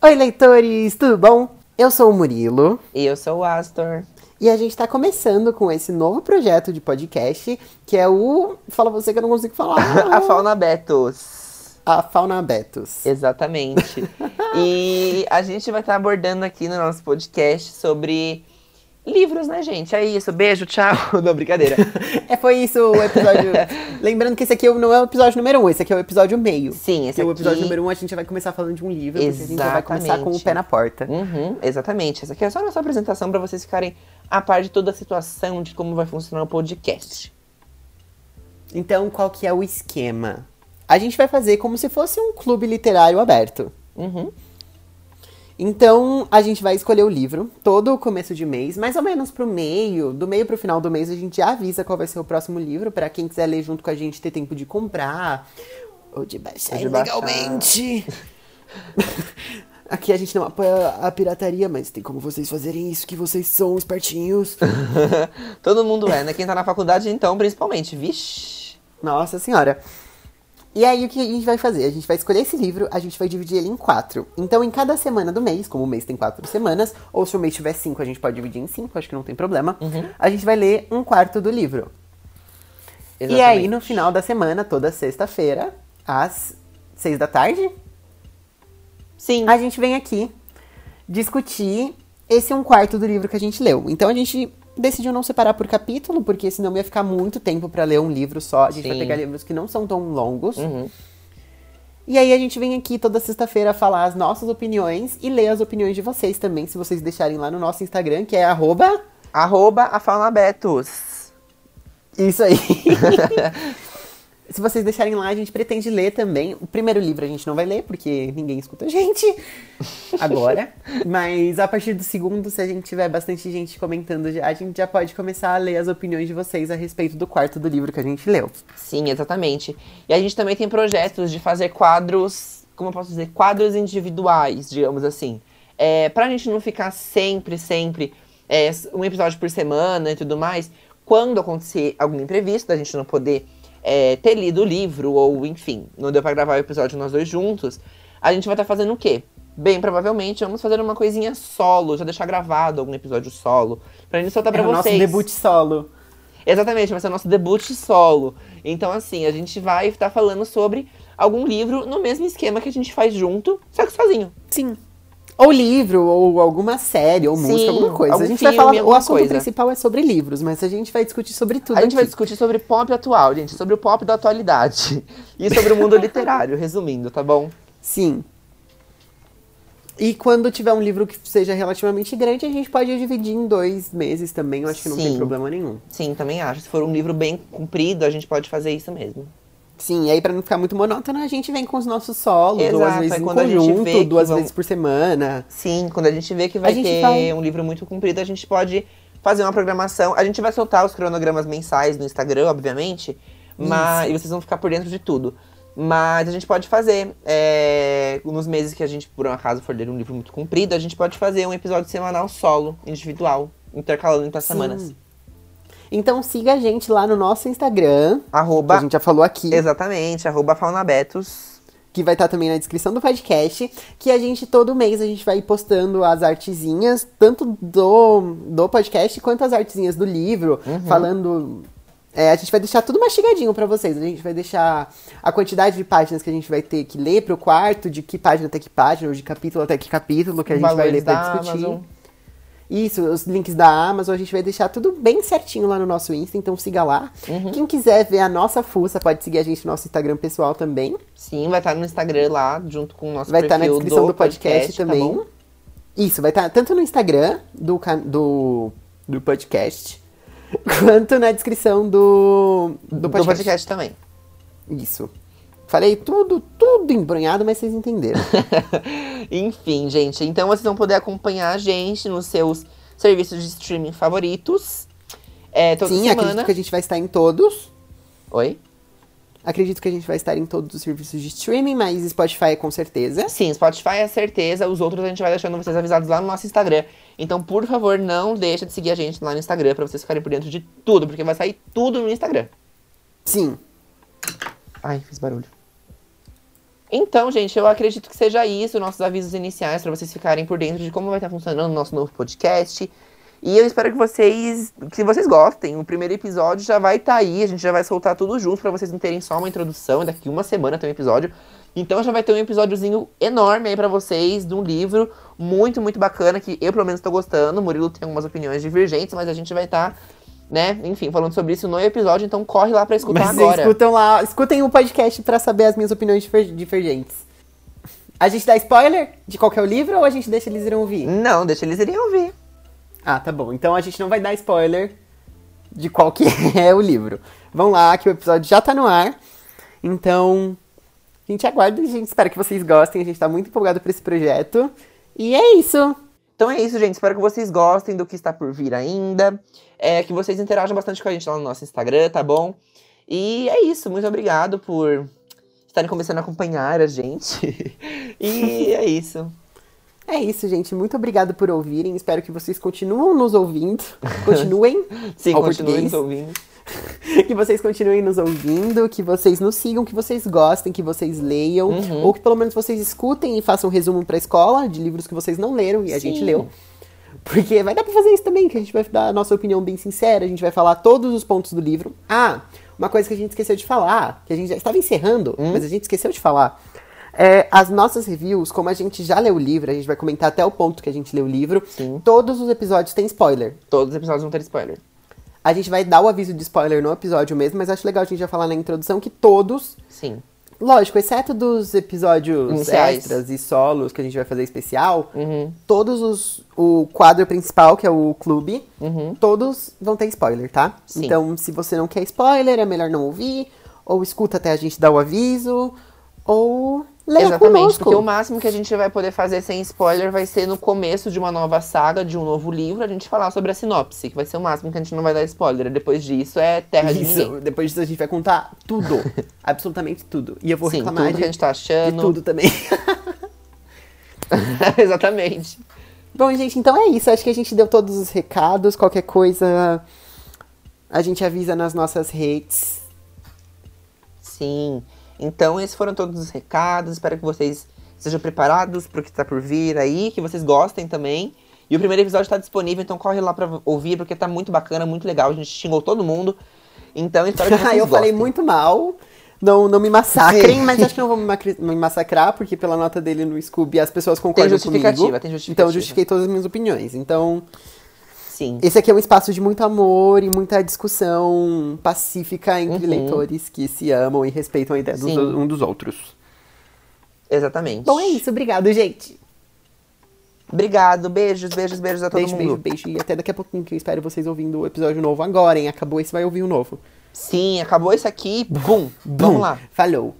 Oi, leitores, tudo bom? Eu sou o Murilo E eu sou o Astor. e a gente tá começando com esse novo projeto de podcast que é o. Fala você que eu não consigo falar. a Fauna Betos. A Fauna Betos. Exatamente. e a gente vai estar abordando aqui no nosso podcast sobre livros, né, gente? É isso. Beijo, tchau. Não, brincadeira. É, foi isso o episódio. Lembrando que esse aqui não é o episódio número um, esse aqui é o episódio meio. Sim, esse é o episódio aqui- número um, a gente vai começar falando de um livro, porque a gente já vai começar com o Exatamente. pé na porta. Uhum, exatamente. Essa aqui é só a nossa apresentação para vocês ficarem a par de toda a situação de como vai funcionar o podcast. Então, qual que é o esquema? A gente vai fazer como se fosse um clube literário aberto. Uhum. Então, a gente vai escolher o livro todo começo de mês, mais ou menos pro meio, do meio pro final do mês a gente já avisa qual vai ser o próximo livro, pra quem quiser ler junto com a gente ter tempo de comprar ou de baixar Ou de baixar. ilegalmente. Aqui a gente não apoia a pirataria, mas tem como vocês fazerem isso que vocês são espertinhos. Todo mundo é, né? Quem tá na faculdade, então, principalmente. Vixe. Nossa senhora. E aí, o que a gente vai fazer? A gente vai escolher esse livro, a gente vai dividir ele em quatro. Então, em cada semana do mês, como o mês tem quatro semanas, ou se o mês tiver cinco, a gente pode dividir em cinco, acho que não tem problema. A gente vai ler um quarto do livro. E aí, Exatamente. no final da semana, toda sexta-feira, às seis da tarde, Sim. a gente vem aqui discutir esse um quarto do livro que a gente leu. Então a gente decidiu não separar por capítulo, porque senão ia ficar muito tempo pra ler um livro só. A gente vai Sim. pegar livros que não são tão longos. Uhum. E aí a gente vem aqui toda sexta-feira falar as nossas opiniões e ler as opiniões de vocês também, se vocês deixarem lá no nosso Instagram, que é arroba... Arroba a Fauna Betos. Isso aí. Se vocês deixarem lá, a gente pretende ler também. O primeiro livro a gente não vai ler, porque ninguém escuta a gente agora. Mas a partir do segundo, se a gente tiver bastante gente comentando, já, a gente já pode começar a ler as opiniões de vocês a respeito do quarto do livro que a gente leu. Sim, exatamente. E a gente também tem projetos de fazer quadros, como eu posso dizer, quadros individuais, digamos assim. É, pra gente não ficar sempre, sempre é, um episódio por semana e tudo mais, quando acontecer algum imprevisto, a gente não poder é, ter lido o livro, ou enfim, não deu pra gravar o episódio nós dois juntos, a gente vai estar fazendo o quê? Bem, provavelmente vamos fazer uma coisinha solo, já deixar gravado algum episódio solo, pra gente soltar É pra o nosso vocês. debut solo. Exatamente, vai ser o nosso debut solo. Então, assim, a gente vai estar falando sobre algum livro no mesmo esquema que a gente faz junto, só que sozinho. Sim. Ou livro, ou alguma série, ou Sim, música, alguma coisa. a gente vai filme, falar. O assunto coisa. principal é sobre livros, mas a gente vai discutir sobre tudo. A gente vai aqui. discutir sobre pop atual, gente, sobre o pop da atualidade. E sobre o mundo literário, resumindo, tá bom? Sim. E quando tiver um livro que seja relativamente grande, a gente pode dividir em dois meses também. Eu acho que não tem problema nenhum. Sim, também acho. Se for um livro bem comprido, a gente pode fazer isso mesmo. Sim, e aí pra não ficar muito monótono, a gente vem com os nossos solos, Exato, vezes aí em conjunto, duas vezes por semana. Sim, quando a gente vê que vai ter vai- um livro muito comprido, a gente pode fazer uma programação. A gente vai soltar os cronogramas mensais no Instagram, obviamente, mas e vocês vão ficar por dentro de tudo. Mas a gente pode fazer, é, nos meses que a gente, por um acaso, for ler um livro muito comprido, a gente pode fazer um episódio semanal solo, individual, intercalando entre as Sim. semanas. Então siga a gente lá no nosso Instagram, que Arroba, a gente já falou aqui, exatamente, arroba faunabetos. que vai estar também na descrição do podcast, que a gente todo mês a gente vai postando as artezinhas, tanto do, do podcast quanto as artezinhas do livro, Uhum. falando. é, a gente vai deixar tudo mastigadinho pra vocês. A gente vai deixar a quantidade de páginas que a gente vai ter que ler pro quarto, de que página até que página, ou de capítulo até que capítulo que a gente vai Valores ler pra discutir. Amazon. Isso, os links da Amazon, a gente vai deixar tudo bem certinho lá no nosso Insta, então siga lá. Uhum. Quem quiser ver a nossa fuça, pode seguir a gente no nosso Instagram pessoal também. Sim, vai estar no Instagram lá, junto com o nosso Vai estar na perfil descrição do, podcast, tá também. bom? Isso, vai estar tanto no Instagram do, do, do podcast, quanto na descrição do, do do podcast. podcast também. Isso. Falei tudo, tudo embrunhado, mas vocês entenderam. Enfim, gente. Então vocês vão poder acompanhar a gente nos seus serviços de streaming favoritos. É, toda Sim, semana. acredito que a gente vai estar em todos. Oi? Acredito que a gente vai estar em todos os serviços de streaming, mas Spotify com certeza. Sim, Spotify é certeza. Os outros a gente vai deixando vocês avisados lá no nosso Instagram. Então, por favor, não deixa de seguir a gente lá no Instagram pra vocês ficarem por dentro de tudo, porque vai sair tudo no Instagram. Sim. Ai, fiz barulho. Então, gente, eu acredito que seja isso, nossos avisos iniciais, para vocês ficarem por dentro de como vai estar funcionando o nosso novo podcast. E eu espero que vocês, que vocês gostem. O primeiro episódio já vai estar aí, a gente já vai soltar tudo junto para vocês não terem só uma introdução. Daqui uma semana tem um episódio. Então já vai ter um episódiozinho enorme aí para vocês de um livro muito, muito bacana que eu pelo menos tô gostando. O Murilo tem algumas opiniões divergentes, mas a gente vai estar né? Enfim, falando sobre isso no episódio, então corre lá pra escutar Mas agora. escutam lá, escutem o podcast pra saber as minhas opiniões divergentes. A gente dá spoiler de qual que é o livro ou a gente deixa eles irem ouvir? Não, deixa eles irem ouvir. Ah, tá bom. Então a gente não vai dar spoiler de qual que é o livro. Vão lá, que o episódio já tá no ar. Então, a gente aguarda, a gente espera que vocês gostem. A gente tá muito empolgado por esse projeto. E é isso. Então é isso, gente. Espero que vocês gostem do que está por vir ainda. É, que vocês interajam bastante com a gente lá no nosso Instagram, tá bom? E é isso. Muito obrigado por estarem começando a acompanhar a gente. e é isso. É isso, gente. Muito obrigado por ouvirem. Espero que vocês continuem nos ouvindo. Continuem. Sim, continuem nos ouvindo. que vocês continuem nos ouvindo, que vocês nos sigam, que vocês gostem, que vocês leiam, Uhum. ou que pelo menos vocês escutem e façam um resumo pra escola de livros que vocês não leram e a gente Sim. leu. Porque vai dar pra fazer isso também, que a gente vai dar a nossa opinião bem sincera, a gente vai falar todos os pontos do livro. Ah, uma coisa que a gente esqueceu de falar, que a gente já estava encerrando, Hum? mas a gente esqueceu de falar. É, as nossas reviews, como a gente já leu o livro, a gente vai comentar até o ponto que a gente leu o livro. Sim. Todos os episódios têm spoiler. Todos os episódios vão ter spoiler. A gente vai dar o aviso de spoiler no episódio mesmo, mas acho legal a gente já falar na introdução que todos, Sim. lógico, exceto dos episódios Iniciais. extras e solos que a gente vai fazer especial, Uhum. todos os. O quadro principal, que é o clube, Uhum. todos vão ter spoiler, tá? Sim. Então, se você não quer spoiler, é melhor não ouvir, ou escuta até a gente dar o aviso, ou leia Exatamente, conosco. porque o máximo que a gente vai poder fazer sem spoiler vai ser no começo de uma nova saga, de um novo livro, a gente falar sobre a sinopse, que vai ser o máximo que a gente não vai dar spoiler. Depois disso é terra de ninguém. Isso, depois disso a gente vai contar tudo, absolutamente tudo. E eu vou Sim, reclamar tudo de, que a gente tá de achando. tudo também. Exatamente. Bom, gente, então é isso. Acho que a gente deu todos os recados. Qualquer coisa a gente avisa nas nossas redes. Sim. Então, esses foram todos os recados. Espero que vocês estejam preparados para o que está por vir aí, que vocês gostem também. E o primeiro episódio está disponível, então corre lá para ouvir, porque tá muito bacana, muito legal. A gente xingou todo mundo. Então, espero que vocês eu falei muito mal. Não, não me massacrem, Sim. mas acho que não vão me, massacrar, porque pela nota dele no Scooby as pessoas concordam justificativa, comigo. tem justificativa. Então eu justifiquei todas as minhas opiniões. Então, Sim. esse aqui é um espaço de muito amor e muita discussão pacífica entre Uhum. leitores que se amam e respeitam a ideia dos, um dos outros. Exatamente. Bom, é isso. Obrigado, gente. Obrigado. Beijos, beijos, beijos a todo Beijo, beijo, mundo. beijo. E até daqui a pouquinho que eu espero vocês ouvindo o episódio novo agora, hein? Acabou esse, vai ouvir o novo. Sim, acabou esse aqui. Bum. Vamos lá. Falou.